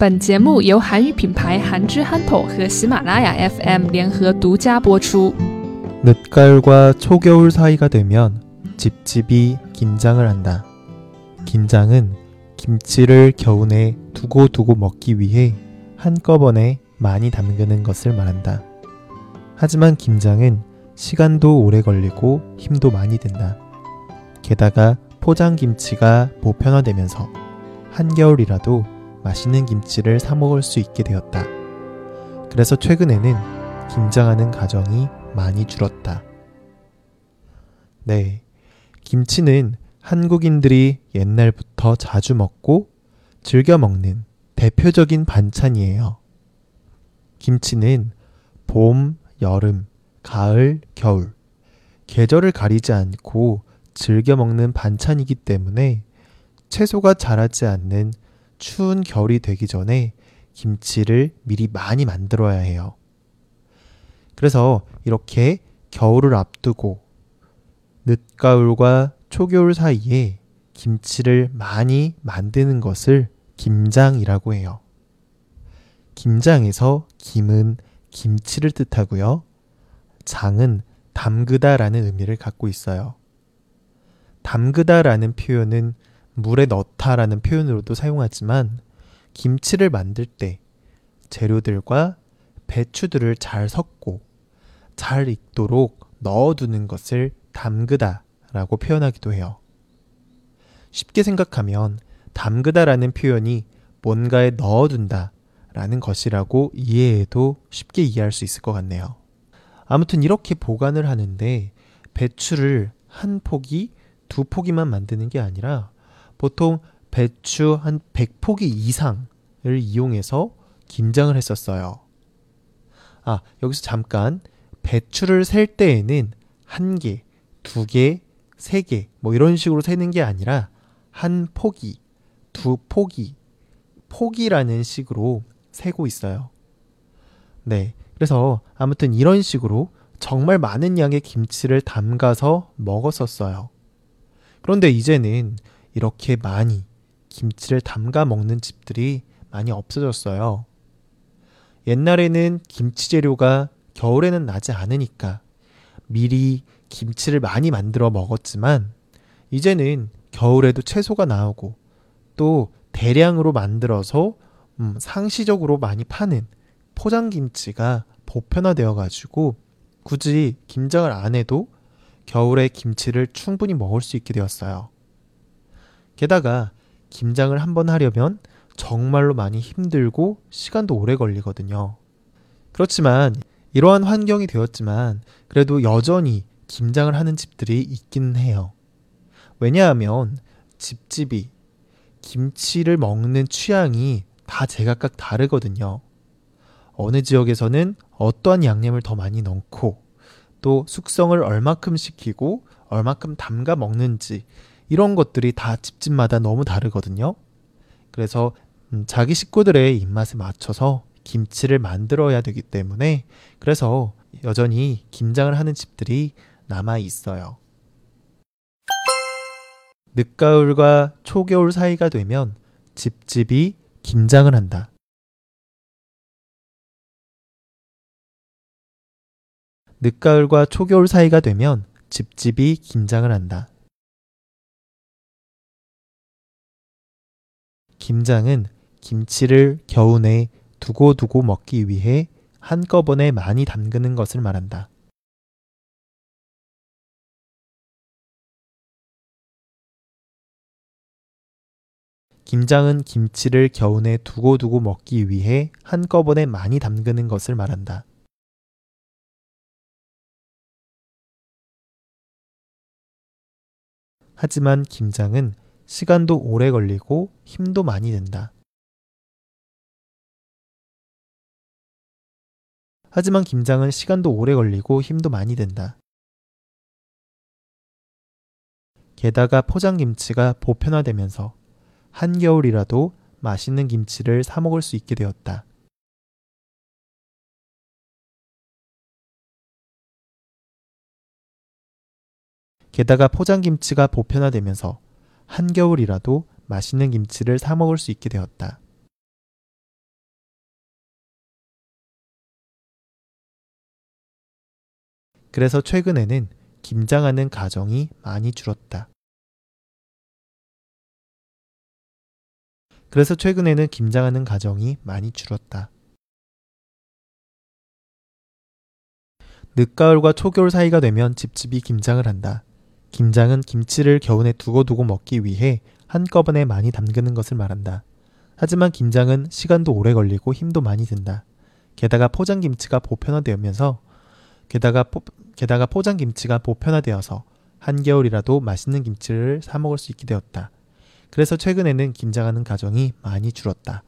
本节目由韩语品牌韩之憨头和喜马拉雅 FM 联合独家播出。 늦가을과 초겨울 사이가 되면 집집이 김장을 한다. 김장은 김치를 겨우내 두고두고 먹기 위해 한꺼번에 많이 담그는 것을 말한다. 하지만 김장은 시간도 오래 걸리고 힘도 많이 든다. 게다가 포장 김치가 보편화되면서 한겨울이라도 맛있는 김치를 사 먹을 수 있게 되었다. 그래서 최근에는 김장하는 가정이 많이 줄었다. 네. 김치는 한국인들이 옛날부터 자주 먹고 즐겨 먹는 대표적인 반찬이에요. 김치는 봄, 여름, 가을, 겨울, 계절을 가리지 않고 즐겨 먹는 반찬이기 때문에 채소가 자라지 않는 추운 겨울이 되기 전에 김치를 미리 많이 만들어야 해요. 그래서 이렇게 겨울을 앞두고 늦가을과 초겨울 사이에 김치를 많이 만드는 것을 김장이라고 해요. 김장에서 김은 김치를 뜻하고요. 장은 담그다라는 의미를 갖고 있어요. 담그다라는 표현은 물에 넣다라는 표현으로도 사용하지만 김치를 만들 때 재료들과 배추들을 잘 섞고 잘 익도록 넣어두는 것을 담그다 라고 표현하기도 해요. 쉽게 생각하면 담그다 라는 표현이 뭔가에 넣어둔다 라는 것이라고 이해해도 쉽게 이해할 수 있을 것 같네요. 아무튼 이렇게 보관을 하는데 배추를 한 포기, 두 포기만 만드는 게 아니라 보통 배추 한 100포기 이상을 이용해서 김장을 했었어요. 아, 여기서 잠깐 배추를 셀 때에는 한 개, 두 개, 세 개, 뭐 이런 식으로 세는 게 아니라 한 포기, 두 포기, 포기라는 식으로 세고 있어요. 네. 그래서 아무튼 이런 식으로 정말 많은 양의 김치를 담가서 먹었었어요. 그런데 이제는 이렇게 많이 김치를 담가 먹는 집들이 많이 없어졌어요. 옛날에는 김치 재료가 겨울에는 나지 않으니까 미리 김치를 많이 만들어 먹었지만 이제는 겨울에도 채소가 나오고 또 대량으로 만들어서 음, 상시적으로 많이 파는 포장김치가 보편화되어 가지고 굳이 김장을 안 해도 겨울에 김치를 충분히 먹을 수 있게 되었어요. 게다가 김장을 한 번 하려면 정말로 많이 힘들고 시간도 오래 걸리거든요. 그렇지만 이러한 환경이 되었지만 그래도 여전히 김장을 하는 집들이 있기는 해요. 왜냐하면 집집이 김치를 먹는 취향이 다 제각각 다르거든요. 어느 지역에서는 어떠한 양념을 더 많이 넣고 또 숙성을 얼마큼 시키고 얼마큼 담가 먹는지 이런 것들이 다 집집마다 너무 다르거든요. 그래서 음, 자기 식구들의 입맛에 맞춰서 김치를 만들어야 되기 때문에 그래서 여전히 김장을 하는 집들이 남아 있어요. 늦가을과 초겨울 사이가 되면 집집이 김장을 한다. 늦가을과 초겨울 사이가 되면 집집이 김장을 한다. 김장은 김치를 겨우내 두고두고 먹기 위해 한꺼번에 많이 담그는 것을 말한다. 김장은 김치를 겨우내 두고두고 먹기 위해 한꺼번에 많이 담그는 것을 말한다. 하지만 김장은 시간도 오래 걸리고 힘도 많이 든다. 하지만 김장은 시간도 오래 걸리고 힘도 많이 든다. 게다가 포장김치가 보편화되면서 한겨울이라도 맛있는 김치를 사 먹을 수 있게 되었다. 게다가 포장김치가 보편화되면서 한겨울이라도 맛있는 김치를 사 먹을 수 있게 되었다. 그래서 최근에는 김장하는 가정이 많이 줄었다. 그래서 최근에는 김장하는 가정이 많이 줄었다. 늦가을과 초겨울 사이가 되면 집집이 김장을 한다. 김장은 김치를 겨우내 두고두고 먹기 위해 한꺼번에 많이 담그는 것을 말한다. 하지만 김장은 시간도 오래 걸리고 힘도 많이 든다. 게다가 포장 김치가 보편화되면서 게다가 포, 게다가 포장 김치가 보편화되어서 한겨울이라도 맛있는 김치를 사 먹을 수 있게 되었다. 그래서 최근에는 김장하는 가정이 많이 줄었다.